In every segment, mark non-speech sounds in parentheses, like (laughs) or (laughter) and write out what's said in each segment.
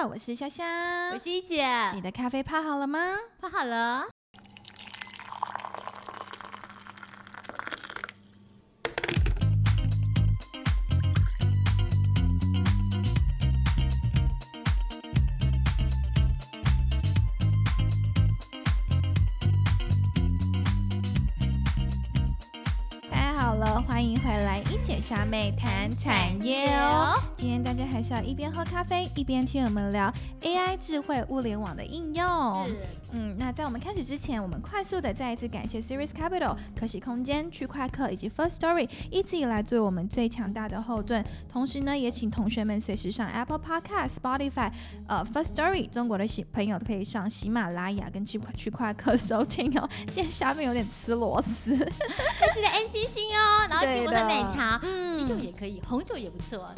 好，我是香香，我是一姐，你的咖啡泡好了吗？泡好了。小妹谈产业哦。今天大家还是要一边喝咖啡，一边听我们聊 AI 智慧物联网的应用。是，嗯，那在我们开始之前，我们快速的再一次感谢 Series Capital、可喜空间、区块客以及 First Story 一直以来作为我们最强大的后盾。同时呢，也请同学们随时上 Apple Podcast、Spotify、呃 First Story 中国的喜朋友可以上喜马拉雅跟区块区块客收听哦。今天下面有点吃螺丝，记得安心心哦。然后请。我喝奶茶，啤酒也可以，红酒也不错。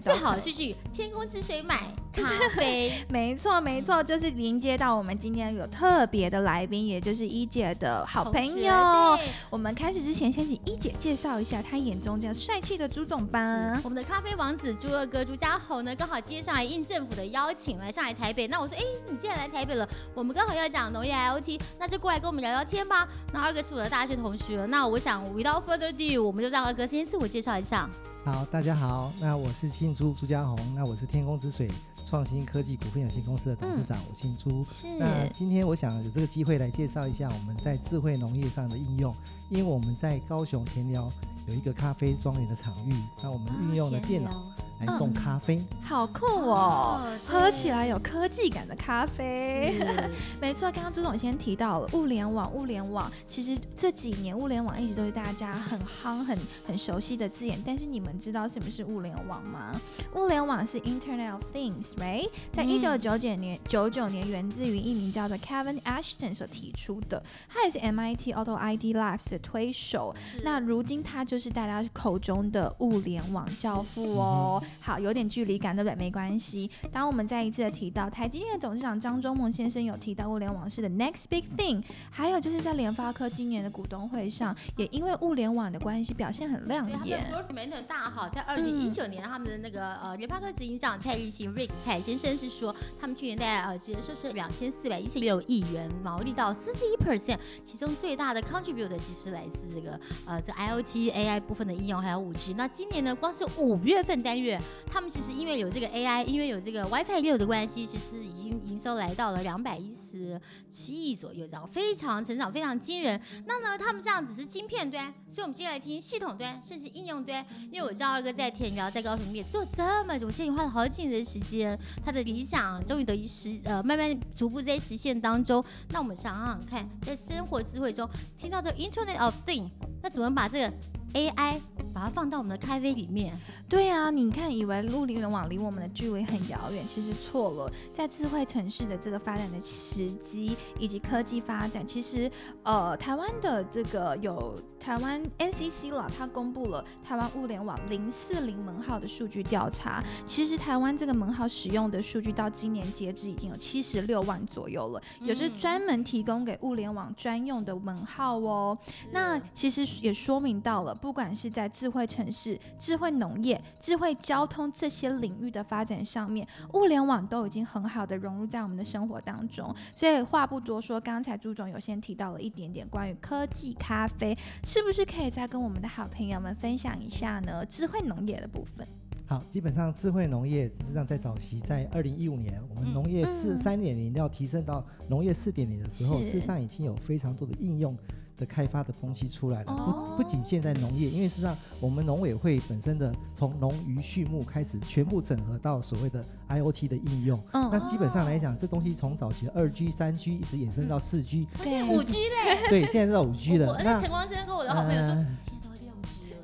最好是去天空之水买 (laughs) 咖啡。没错，没错，就是连接到我们今天有特别的来宾，也就是一姐的好朋友。我们开始之前，先请一姐介绍一下她眼中这样帅气的朱总吧。我们的咖啡王子朱二哥朱家宏呢，刚好今天上来应政府的邀请来上海台北。那我说，哎，你既然来台北了，我们刚好要讲农业 IOT，那就过来跟我们聊聊天吧。那二哥是我的大学同学，那我想 without further ado，我们就让二哥先自我介绍一下。好，大家好，那我是姓朱朱家红，那我是天空之水创新科技股份有限公司的董事长，我姓朱。是。那今天我想有这个机会来介绍一下我们在智慧农业上的应用，因为我们在高雄田寮有一个咖啡庄园的场域，那我们运用了电脑。来种咖啡，好酷哦！喝起来有科技感的咖啡，(laughs) 没错。刚刚朱总先提到了物联网，物联网其实这几年物联网一直都是大家很夯、很很熟悉的字眼。但是你们知道什么是物联网吗？物联网是 Internet of Things，right？在一九九九年九九年源自于一名叫做 Kevin Ashton 所提出的，他也是 MIT Auto ID Labs 的推手。那如今他就是大家口中的物联网教父哦。好，有点距离感，对不对？没关系。当我们再一次的提到台积电的董事长张忠谋先生有提到物联网是的 next big thing，还有就是在联发科今年的股东会上，也因为物联网的关系表现很亮眼。对，大好，在二零一九年他们的那个呃联发科执行长蔡立行 Rick 蔡先生是说，他们去年在呃直接说是两千四百一十六亿元，毛利到四十一 percent，其中最大的 contributor 其实来自这个呃这 IOT AI 部分的应用，还有五 G。那今年呢，光是五月份单月。他们其实因为有这个 AI，因为有这个 WiFi 六的关系，其实已经营收来到了两百一十七亿左右，这样非常成长，非常惊人。那呢，他们这样只是晶片端，所以我们接下来听系统端，甚至应用端。因为我知道二哥在田寮，在高雄也做这么久，我建议花了好几年的时间，他的理想终于得以实呃，慢慢逐步在实现当中。那我们想想看，在生活智慧中听到这 Internet of Thing，那怎么把这个 AI？把它放到我们的咖啡里面。对啊，你看，以为物联网离我们的距离很遥远，其实错了。在智慧城市的这个发展的时机以及科技发展，其实呃，台湾的这个有台湾 NCC 了，它公布了台湾物联网零四零门号的数据调查。其实台湾这个门号使用的数据到今年截止已经有七十六万左右了，有着专门提供给物联网专用的门号哦。那其实也说明到了，不管是在智慧城市、智慧农业、智慧交通这些领域的发展上面，物联网都已经很好的融入在我们的生活当中。所以话不多说，刚才朱总有先提到了一点点关于科技咖啡，是不是可以再跟我们的好朋友们分享一下呢？智慧农业的部分。好，基本上智慧农业实际上在早期，在二零一五年，我们农业四三点零要提升到农业四点零的时候，事实上已经有非常多的应用。的开发的东西出来了，不不仅限在农业，因为实际上我们农委会本身的从农渔畜牧开始，全部整合到所谓的 IOT 的应用。嗯，那基本上来讲，这东西从早期的二 G、三 G 一直衍生到四 G，对，五 G 嘞，对，现在到五 G 了。那陈光真跟我的好朋友说，现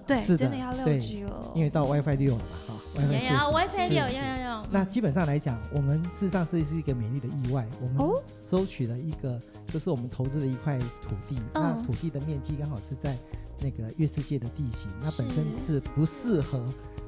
对，真的要六 G 了，因为到 WiFi 六了嘛，哈，WiFi 六，WiFi 六，要要要。那基本上来讲，我们事实上这是一个美丽的意外，我们收取了一个。就是我们投资的一块土地，那土地的面积刚好是在那个月世界的地形，那本身是不适合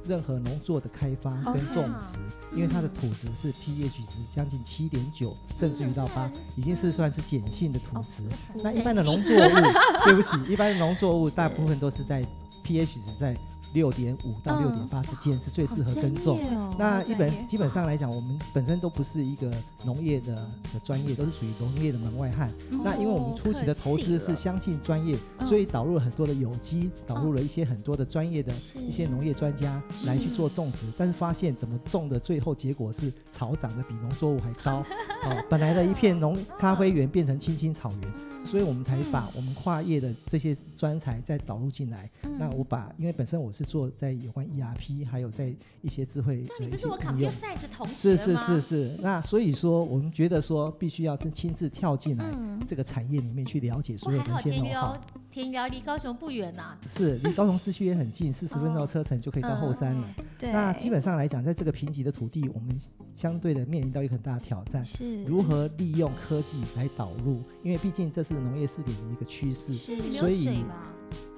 任何农作的开发跟种植，因为它的土质是 pH 值将近七点九，甚至于到八，已经是算是碱性的土质。那一般的农作物，(laughs) 对不起，一般的农作物大部分都是在 pH 值在。六点五到六点八之间是最适合耕种。那基本基本上来讲，我们本身都不是一个农业的的专业，都是属于农业的门外汉。那因为我们初期的投资是相信专业，所以导入了很多的有机，导入了一些很多的专业的一些农业专家来去做种植，但是发现怎么种的最后结果是草长得比农作物还高。(laughs) 哦，本来的一片农咖啡园变成青青草原。所以我们才把我们跨业的这些专才再导入进来。那我把，因为本身我是做在有关 ERP，还有在一些智慧那你不是我 computer science 同学是是是是。那所以说，我们觉得说，必须要是亲自跳进来这个产业里面去了解所有的一些农好。田寮离高雄不远呐。是，离高雄市区也很近，四十分钟车程就可以到后山了。对。那基本上来讲，在这个贫瘠的土地，我们相对的面临到一个很大的挑战，是如何利用科技来导入，因为毕竟这是农业试点的一个趋势，所以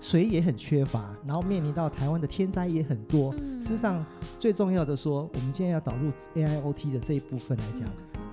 水也很缺乏，然后面临到台湾的天灾也很多。事实上，最重要的说，我们今天要导入 AIoT 的这一部分来讲，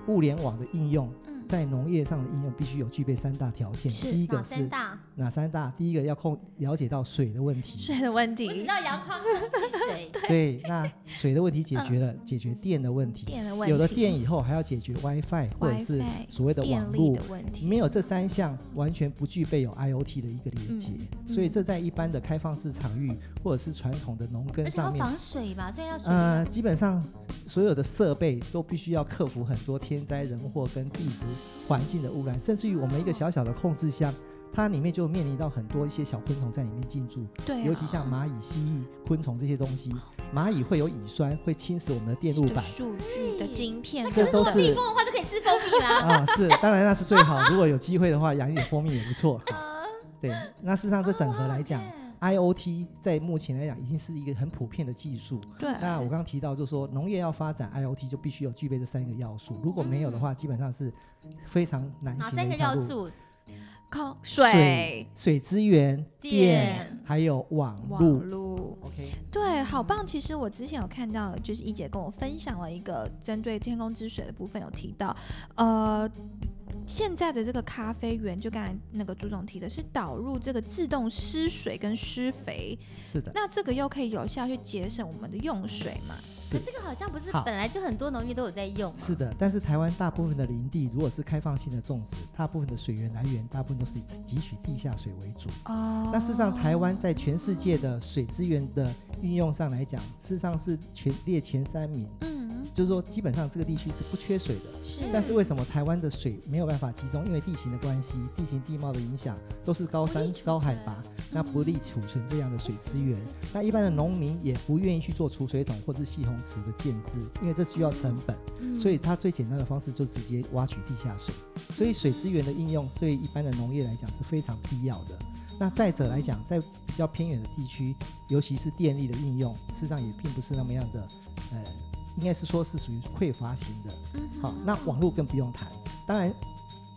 物联网的应用。在农业上的应用必须有具备三大条件，第一个是哪三大？第一个要控了解到水的问题，水的问题，我知道阳光、空气、水。对，那水的问题解决了，解决电的问题，电的问题，有了电以后还要解决 WiFi 或者是所谓的网络的问题。没有这三项，完全不具备有 IOT 的一个连接。所以这在一般的开放式场域或者是传统的农耕上面，防水吧，所以要呃，基本上所有的设备都必须要克服很多天灾人祸跟地质。环境的污染，甚至于我们一个小小的控制箱，它里面就面临到很多一些小昆虫在里面进驻。对，尤其像蚂蚁、蜥蜴、昆虫这些东西，蚂蚁会有乙酸，会侵蚀我们的电路板、数据的晶片。这都是蜜蜂的话就可以吃蜂蜜啦。啊，是，当然那是最好。如果有机会的话，养一点蜂蜜也不错。对，那事实上这整合来讲。IOT 在目前来讲已经是一个很普遍的技术。对。那我刚刚提到，就是说农业要发展 IOT，就必须有具备这三个要素。如果没有的话，基本上是非常难行的三个要素？靠水、水资源、电，还有网路。OK。对，好棒！其实我之前有看到，就是一姐跟我分享了一个针对天空之水的部分，有提到，呃。现在的这个咖啡园，就刚才那个朱总提的是导入这个自动施水跟施肥，是的。那这个又可以有效去节省我们的用水嘛？可这个好像不是本来就很多农业都有在用。是的，但是台湾大部分的林地如果是开放性的种植，大部分的水源来源大部分都是以汲取地下水为主。哦。那事实上，台湾在全世界的水资源的运用上来讲，事实上是全列前三名。嗯。就是说，基本上这个地区是不缺水的。是。但是为什么台湾的水没有办法集中？因为地形的关系，地形地貌的影响，都是高山高海拔，那不利储存这样的水资源。那一般的农民也不愿意去做储水桶或者系洪池的建制，因为这需要成本。所以它最简单的方式就直接挖取地下水。所以水资源的应用对一般的农业来讲是非常必要的。那再者来讲，在比较偏远的地区，尤其是电力的应用，事实上也并不是那么样的，呃。应该是说是属于匮乏型的，好，那网络更不用谈。当然，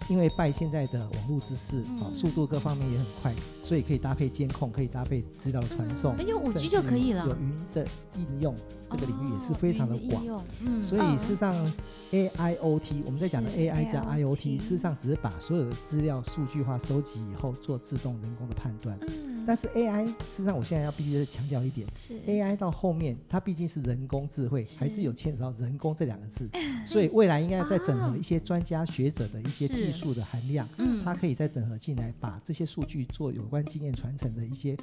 因为拜现在的网络知识，啊，速度各方面也很快，所以可以搭配监控，可以搭配资料的传送，有五 G 就可以了。有云的应用，这个领域也是非常的广。嗯，所以事实上，AIoT 我们在讲的 AI 加 IoT，事实上只是把所有的资料数据化收集以后，做自动人工的判断。但是 AI，事实上我现在要必须强调一点，是。AI 到后面它毕竟是人工智慧，还是有牵扯到人工这两个字，(laughs) 所以未来应该要再整合一些专家学者的一些技术的含量，嗯，它可以再整合进来，把这些数据做有关经验传承的一些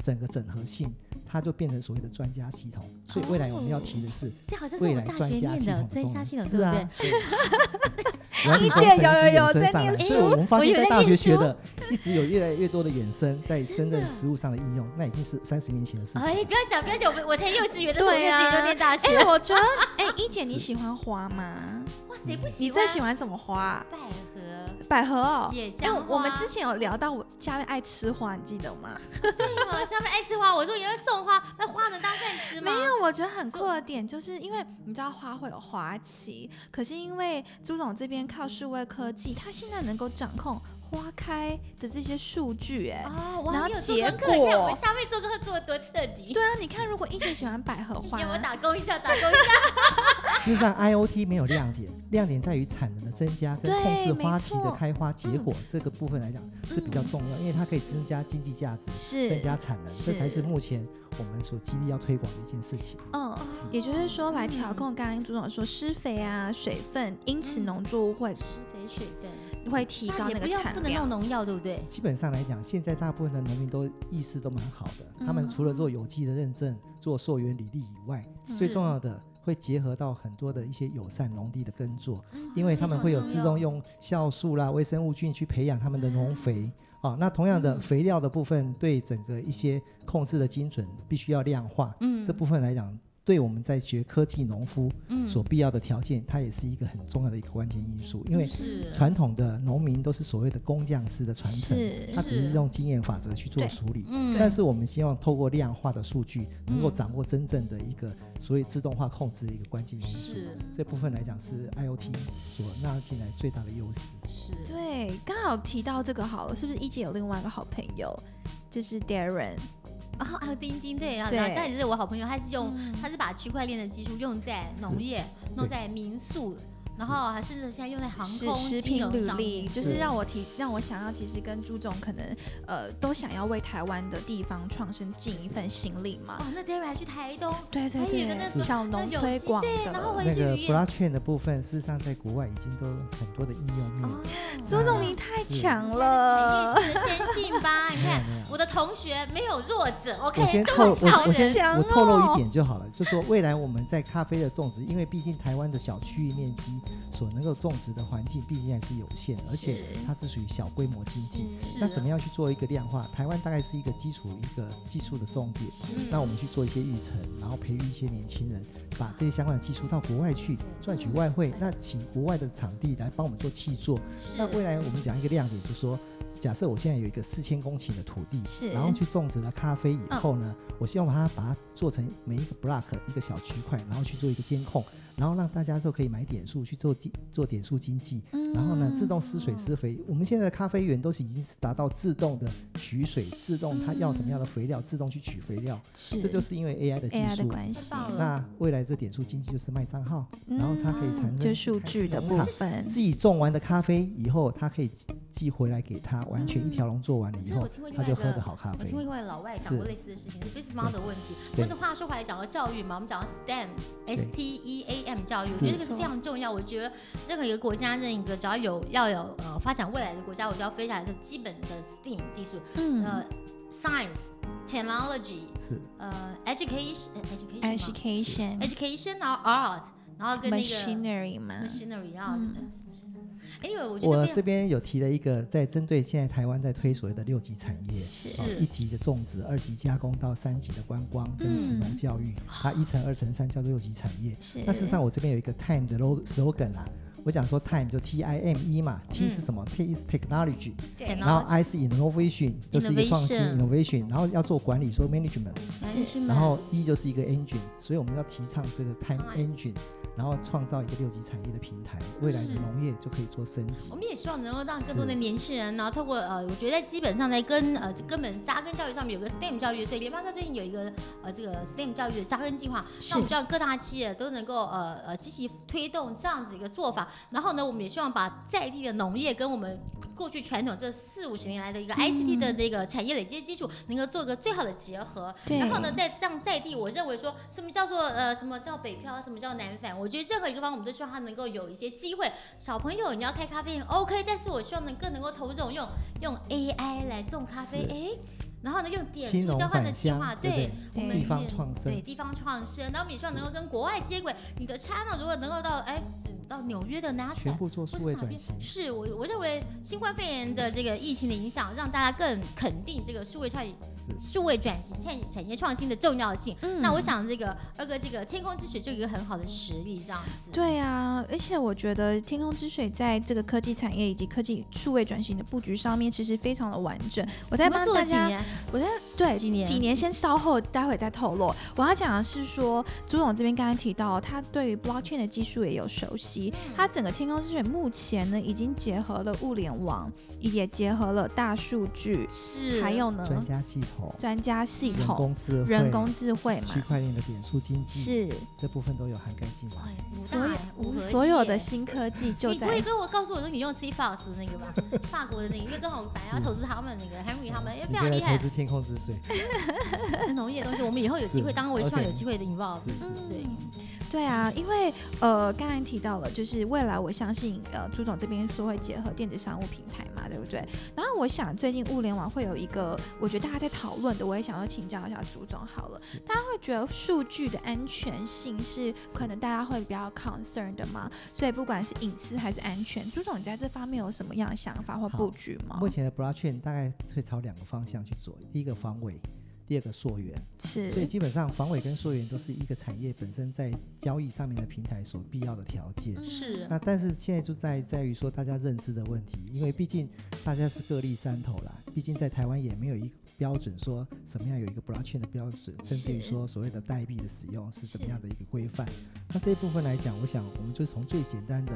整个整合性，它就变成所谓的专家系统。所以未来我们要提的是，这好像是我们大学念的专家系统，是啊。(laughs) 一姐有有有在念书，所以我们发现，在大学学的一直有越来越多的衍生，在真正实物上的应用，那已经是三十年前的事情。哎，不要讲，不要讲，我我才幼稚园的时候，幼稚园就念大学。哎，我觉得，(laughs) 哎，一姐你喜欢花吗？哇，谁不喜欢？你最喜欢什么花？百合哦，野香花。我们之前有聊到我下面爱吃花，你记得吗？对嘛，下面爱吃花，我说也会送花，那花能当饭吃吗？没有，我觉得很酷的点就是因为你知道花会有花期，可是因为朱总这边靠数位科技，他现在能够掌控。花开的这些数据，哎，然后结果，我们下面做课做的多彻底。对啊，你看，如果一姐喜欢百合花，有没有打工一下？打工一下。事实上，IOT 没有亮点，(laughs) 亮点在于产能的增加跟控制花期的开花结果这个部分来讲是比较重要，因为它可以增加经济价值，是增加产能，这才是是目前我们所极力要推广的一件事情。嗯，也就是说来调嗯控刚刚朱总说施肥啊、水分，因此农作物会施肥水分，会提高那个产量不能用。农药，对不对？基本上来讲，现在大部分的农民都意识都蛮好的，他们嗯除了做有机的认证、做溯源履历以外，最重要的会结合到很多的一些友善农地的耕作，因为他们会有自动用酵素啦、微生物菌去培养他们的农肥。哦，那同样的嗯肥料的部分，对整个一些控制的精准，必须要量化。嗯这部分来讲，对我们在学科技农夫嗯所必要的条件，它也是一个很重要的一个关键因素。因为是传统的农民都是所谓的工匠式的传承，是他只是是用经验法则去做对处理。嗯但是我们希望透过量化的数据，能够嗯掌握真正的一个所谓自动化控制的一个关键因素。是这部分来讲是 IOT 所纳进来最大的优势。是，对，刚好提到这个好了，是不是一姐有另外一个好朋友，就是 Darren？然后还有钉钉，对啊，对。然后这也是我好朋友，他是用嗯。他是把区块链的技术用在农业，用在民宿，然后还甚至现在用在航空、食品履融上历，就是是让我提让我想要，其实跟朱总可能呃都想要为台湾的地方创生尽一份心力嘛。哦，那 Darry 还去台东，对对还有一个那对，个小农推广对然后那个 blockchain 的部分，事实上在国外已经都有很多的应用面。哦，(laughs) 朱总你太是强产了，业是先进吧？你看我的同学没有弱者我，OK，都先透是超我我先人。我透露哦一点就好了，就说未来我们在咖啡的种植，因为毕竟台湾的小区域面积所能够种植的环境毕竟还是有限，而且它是属于小规模经济。那怎么样去做一个量化？台湾大概是一个基础一个技术的重点。嗯那我们去做一些育成，然后培育一些年轻人，把这些相关的技术到国外去赚取外汇。那请国外的场地来帮我们做气作。那未来我们讲一个亮点，就是说，假设我现在有一个四千公顷的土地，是然后去种植了咖啡以后呢，我希望把它把它做成每一个 block 一个小区块，然后去做一个监控，然后让大家都可以买点数去做经做点数经济。然后呢，自动施水施肥。我们现在的咖啡园都是已经是达到自动的取水，自动它要什么样的肥料，自动去取肥料。是这就是因为 AI 的技 AI 的术。关系那未来这点数经济就是卖账号，然后它可以产生嗯就数据的部分自己种完的咖啡以后，它可以寄回来给他，完全一条龙做完了以后他就喝的好咖啡我听过。另外老外讲过类似的事情，是 business model 的问题。对或者话说回来，讲到教育嘛，我们讲到 STEM，S T E A 教育，我觉得这个是非常重要。我觉得任何一个国家，任何一个只要有要有呃发展未来的国家，我就要非常的基本的 STEM 技术，嗯呃，science、technology、是呃，education、呃 education 吗 education education 然后 art，然后跟那个 machinery 嘛，machinery，然后嗯呃什么是 anyway，我这边有提了一个，在针对现在台湾在推所谓的六级产业，是。哦一级的种植，二级加工到三级的观光跟实农教育，它一层、二层、三叫做六级产业。是。那事实上，我这边有一个 time 的 log- slogan 啦，我讲说 time 就 T I M E 嘛，T 嗯是什么？T is technology，然后 I 是 innovation，就是一个创新 Innovation 然后要做管理，说 management，然后 E 就是一个 engine，所以我们要提倡这个 Time engine，然后创造一个六级产业的平台，未来的农业就可以做升级我。们也希望能够让更多的年轻人，然后透过呃，我觉得在基本上在跟呃根本扎根教育上面有个 STEM 教育，所以联发科最近有一个呃这个 STEM 教育的扎根计划，那我们希望各大企业都能够呃呃积极推动这样子一个做法。然后呢，我们也希望把在地的农业跟我们过去传统这四五十年来的一个 ICT 的那个产业累积基础，能够做个最好的结合。对然后呢，在这样在地，我认为说什么叫做呃什么叫北漂，什么叫南返，我觉得任何一个方，我们都希望他能够有一些机会。小朋友你要开咖啡店 OK，但是我希望能更能够投这种用用 AI 来种咖啡，是哎。然后呢，用点数交换的计划，对我们是创生对地方创生，然后我们也希望能够跟国外接轨。你的 channel 如果能够到哎嗯到纽约的 NASA，全部做数位转型。是我我认为新冠肺炎的这个疫情的影响，让大家更肯定这个数位创是数位转型、产产业创新的重要性。嗯那我想这个二哥这个天空之水就有一个很好的实例，这样子。对啊，而且我觉得天空之水在这个科技产业以及科技数位转型的布局上面，其实非常的完整。我在帮大家，我在对几年几年先稍后，待会再透露。我要讲的是说，朱总这边刚才提到，他对于 blockchain 的技术也有熟悉。他整个天空之水目前呢，已经结合了物联网，也结合了大数据，是还有呢专家系统、专家系统、人工智慧、人工智慧嘛，区块链的点数经济是这部分都有涵盖进来。所有所有的新科技就在。你不会跟我告诉我说你用 C Fox 那个吧？(laughs) 法国的那个，因为刚好本来要投资他们那个 Henry 他们，因为非常厉害。投资天空之水，(laughs) (laughs) 农业东西，我们以后有机会，当然我也希望有机会的引爆。对。对啊，因为呃，刚才提到了，就是未来我相信呃，朱总这边说会结合电子商务平台嘛，对不对？然后我想最近物联网会有一个，我觉得大家在讨论的，我也想要请教一下朱总好了。大家会觉得数据的安全性是可能大家会比较 concern 的吗？所以不管是隐私还是安全，朱总你在这方面有什么样的想法或布局吗？目前的 blockchain 大概会朝两个方向去做，第一个防伪。第二个溯源是，所以基本上防伪跟溯源都是一个产业本身在交易上面的平台所必要的条件。是。那但是现在就在在于说大家认知的问题，因为毕竟大家是各立山头啦，毕竟在台湾也没有一个标准说什么样有一个 blockchain 的标准，甚至于说所谓的代币的使用是什么样的一个规范。那这一部分来讲，我想我们就从最简单的。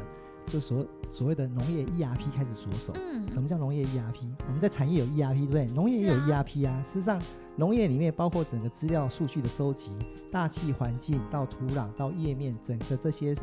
就所所谓的农业 ERP 开始着手。嗯，什么叫农业 ERP？我们在产业有 ERP，对不对？农业也有 ERP 啊。事实上，农业里面包括整个资料数据的收集，大气环境到土壤到叶面，整个这些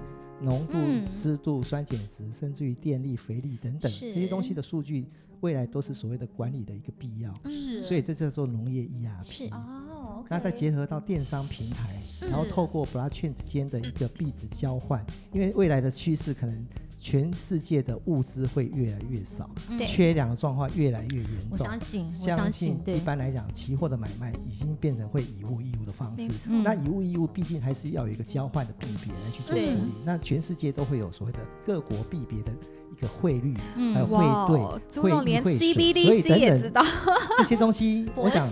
浓度、湿度、酸碱值，甚至于电力、肥力等等这些东西的数据，未来都是所谓的管理的一个必要。是，所以这叫做农业 ERP。是哦，那再结合到电商平台，然后透过 blockchain 之间的一个币值交换，因为未来的趋势可能。全世界的物资会越来越少，缺粮的状况越来越严重。我相信，我相信，一般来讲，期货的买卖已经变成会以物易物的方式。那以物易物，毕竟还是要有一个交换的币别来去做处理。那全世界都会有所谓的各国币别的一个汇率，还有汇兑、汇率、汇水，所以等等这些东西，(laughs) 我想，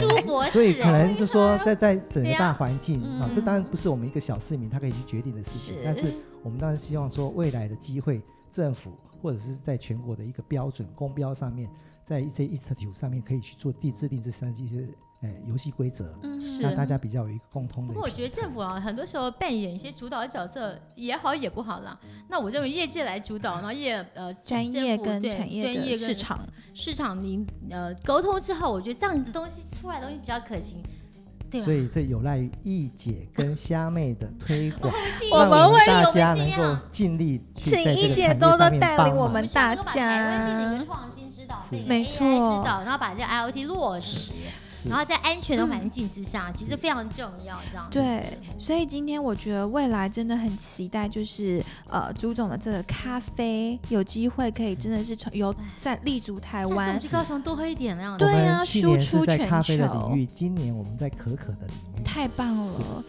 朱博士，所以可能就说，在在整个大环境啊，这当然不是我们一个小市民他可以去决定的事情，但是。我们当然希望说，未来的机会，政府或者是在全国的一个标准公标上面，在一些 institute 上面可以去做地制定这三一些诶游戏规则，嗯，是让大家比较有一个共通的。不过我觉得政府啊，很多时候扮演一些主导的角色也好也不好啦。那我认为业界来主导，然后业呃专业跟产业专业市场市场您呃沟通之后，我觉得这样东西出来的东西比较可行。对所以这有赖于易姐跟虾妹的推 (laughs) 广，我们会大家能够尽力去请易姐多多带领我们大家。创新指导，没错，指导，然后把这 IOT 落实。然后在安全的环境之下，其实非常重要，这样对。所以今天我觉得未来真的很期待，就是呃朱总的这个咖啡有机会可以真的是从由在立足台湾，去高雄多喝一点那样。对啊，输出全球。领域，今年我们在可可的领域，太棒了。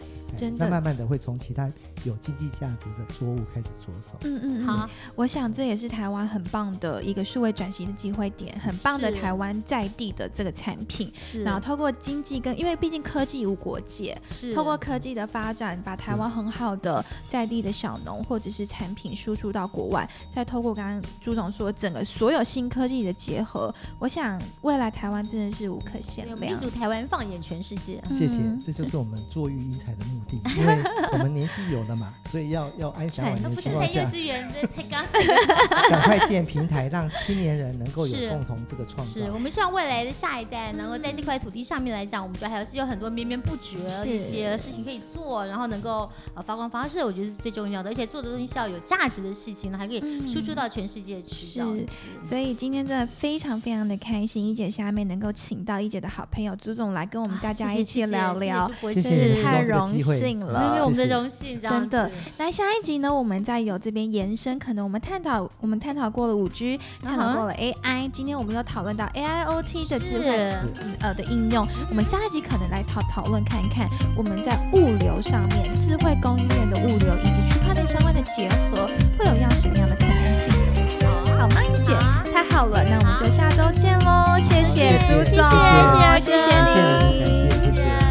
那慢慢的会从其他有经济价值的作物开始着手。嗯嗯，好，我想这也是台湾很棒的一个数位转型的机会点，很棒的台湾在地的这个产品。是，然后透过经济跟，因为毕竟科技无国界，是，透过科技的发展，把台湾很好的在地的小农或者是产品输出到国外，再透过刚刚朱总说整个所有新科技的结合，我想未来台湾真的是无可限量。立足台湾，放眼全世界。谢谢，这就是我们做育英才的目的。因为我们年纪有了嘛，所以要要安享晚年情况下，(laughs) 赶快建平台，让青年人能够有共同这个创造。是我们希望未来的下一代能够在这块土地上面来讲，我们觉得还是有很多绵绵不绝的一些事情可以做，然后能够呃发光发热，我觉得是最重要的。而且做的东西是要有价值的事情呢，还可以输出到全世界去。是，所以今天真的非常非常的开心，一姐下面能够请到一姐的好朋友朱总来跟我们大家一起聊聊，是太荣幸了。因为我们的荣幸，真的。那下一集呢，我们再有这边延伸，可能我们探讨，我们探讨过了五 G，探讨过了 AI，今天我们又讨论到 AIoT 的智慧呃的应用。我们下一集可能来讨讨论看一看，我们在物流上面，智慧供应链的物流以及区块链相关的结合，会有样什么样的可能性？好吗，一姐？太好了，那我们就下周见喽！谢谢朱总，谢谢。